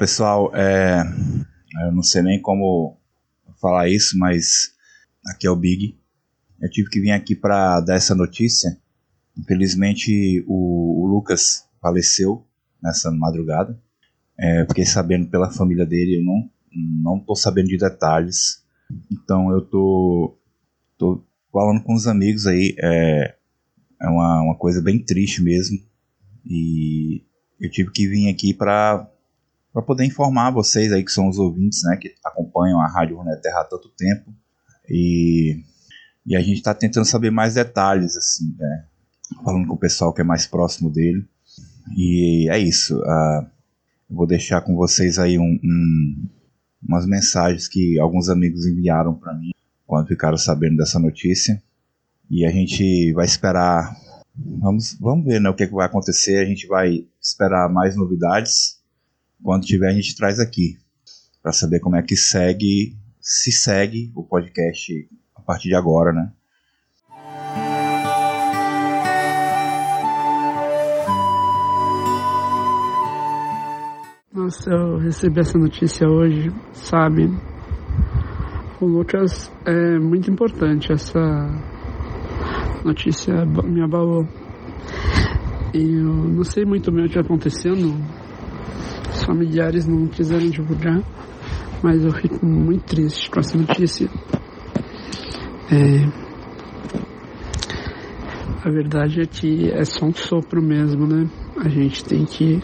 Pessoal, é, eu não sei nem como falar isso, mas aqui é o Big. Eu tive que vir aqui para dar essa notícia. Infelizmente, o, o Lucas faleceu nessa madrugada. É, fiquei sabendo pela família dele, eu não não tô sabendo de detalhes. Então eu tô, tô falando com os amigos aí. É, é uma, uma coisa bem triste mesmo. E eu tive que vir aqui para para poder informar vocês aí que são os ouvintes, né, que acompanham a Rádio Runeterra Terra há tanto tempo. E, e a gente está tentando saber mais detalhes, assim, né, falando com o pessoal que é mais próximo dele. E é isso. Uh, vou deixar com vocês aí um, um, umas mensagens que alguns amigos enviaram para mim quando ficaram sabendo dessa notícia. E a gente vai esperar. Vamos, vamos ver né, o que, é que vai acontecer. A gente vai esperar mais novidades. Quando tiver, a gente traz aqui. Para saber como é que segue, se segue o podcast a partir de agora, né? Nossa, eu recebi essa notícia hoje, sabe? O Lucas é muito importante, essa notícia me abalou. Eu não sei muito bem o que está acontecendo, familiares não quiseram divulgar, mas eu fico muito triste com essa notícia. É, a verdade é que é só um sopro mesmo, né? A gente tem que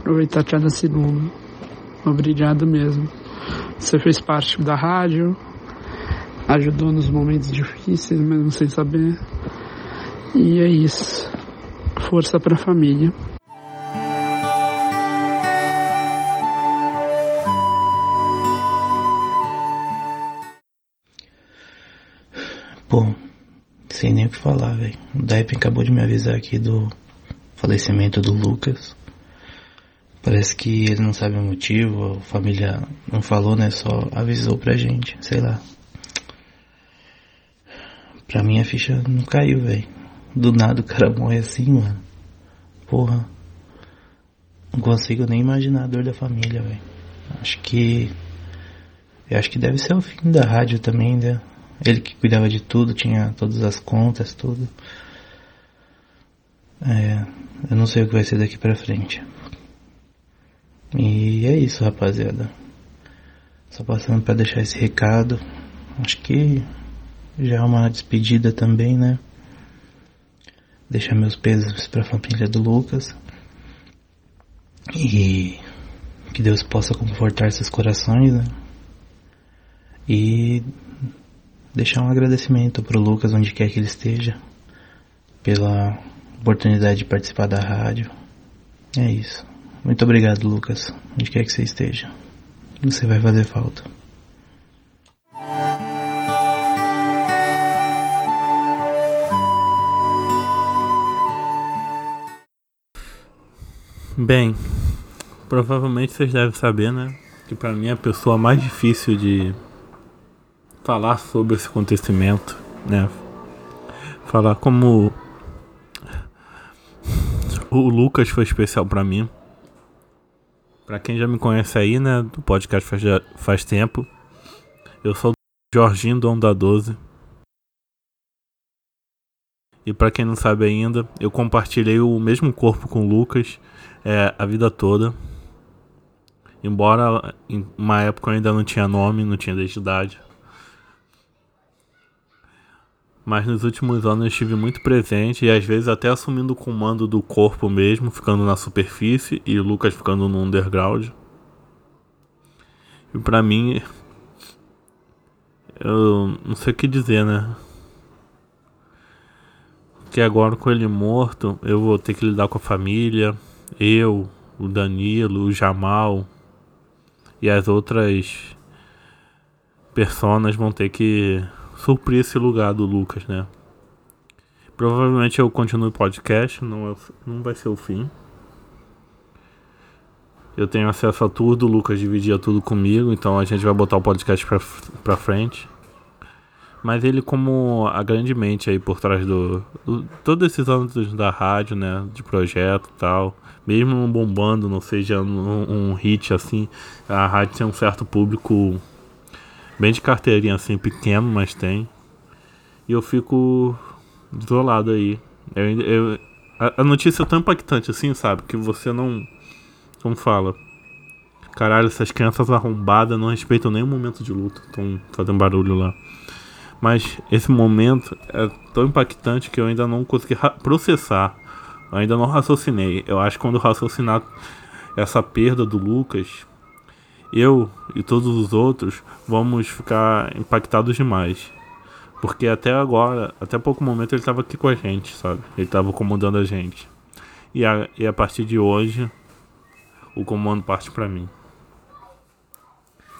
aproveitar cada segundo. Obrigado mesmo. Você fez parte da rádio, ajudou nos momentos difíceis, mesmo sem saber. E é isso. Força para a família. Bom, sem nem o que falar, velho. O Daip acabou de me avisar aqui do falecimento do Lucas. Parece que ele não sabe o motivo, a família não falou, né? Só avisou pra gente, sei lá. Pra mim a ficha não caiu, velho. Do nada o cara morre assim, mano. Porra. Não consigo nem imaginar a dor da família, velho. Acho que. Eu acho que deve ser o fim da rádio também, né? Ele que cuidava de tudo, tinha todas as contas, tudo. É. Eu não sei o que vai ser daqui pra frente. E é isso, rapaziada. Só passando para deixar esse recado. Acho que já é uma despedida também, né? Deixar meus pesos para a família do Lucas. E que Deus possa confortar seus corações, né? E deixar um agradecimento pro Lucas onde quer que ele esteja pela oportunidade de participar da rádio. É isso. Muito obrigado, Lucas. Onde quer que você esteja. Você vai fazer falta. Bem, provavelmente vocês devem saber, né? Que para mim é a pessoa mais difícil de falar sobre esse acontecimento, né? Falar como o Lucas foi especial para mim. Para quem já me conhece aí, né, do podcast faz, faz tempo, eu sou o Jorginho do Onda 12. E para quem não sabe ainda, eu compartilhei o mesmo corpo com o Lucas é, a vida toda. Embora em uma época eu ainda não tinha nome, não tinha identidade. Mas nos últimos anos eu estive muito presente e às vezes até assumindo o comando do corpo mesmo, ficando na superfície e o Lucas ficando no underground. E pra mim, eu não sei o que dizer, né? Que agora com ele morto, eu vou ter que lidar com a família, eu, o Danilo, o Jamal e as outras personas vão ter que suprir esse lugar do Lucas, né? Provavelmente eu continuo o podcast, não, é, não vai ser o fim. Eu tenho acesso a tudo, o Lucas dividia tudo comigo, então a gente vai botar o podcast pra, pra frente. Mas ele como a grande mente aí por trás do, do todos esses anos da rádio, né, de projeto e tal, mesmo não bombando, não seja um, um, hit assim, a rádio tem um certo público bem de carteirinha assim, pequeno, mas tem. E eu fico isolado aí. Eu, eu, a, a notícia é tão impactante assim, sabe, que você não como fala, caralho, essas crianças arrombadas não respeitam nenhum momento de luta, estão fazendo barulho lá. Mas esse momento é tão impactante que eu ainda não consegui processar. Eu ainda não raciocinei. Eu acho que quando raciocinar essa perda do Lucas, eu e todos os outros vamos ficar impactados demais. Porque até agora, até pouco momento, ele estava aqui com a gente, sabe? Ele estava comandando a gente. E a, e a partir de hoje, o comando parte para mim.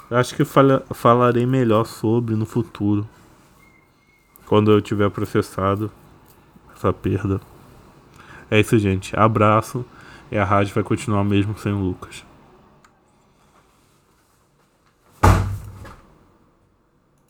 Eu acho que fala, falarei melhor sobre no futuro quando eu tiver processado essa perda. É isso, gente. Abraço. E a rádio vai continuar mesmo sem o Lucas.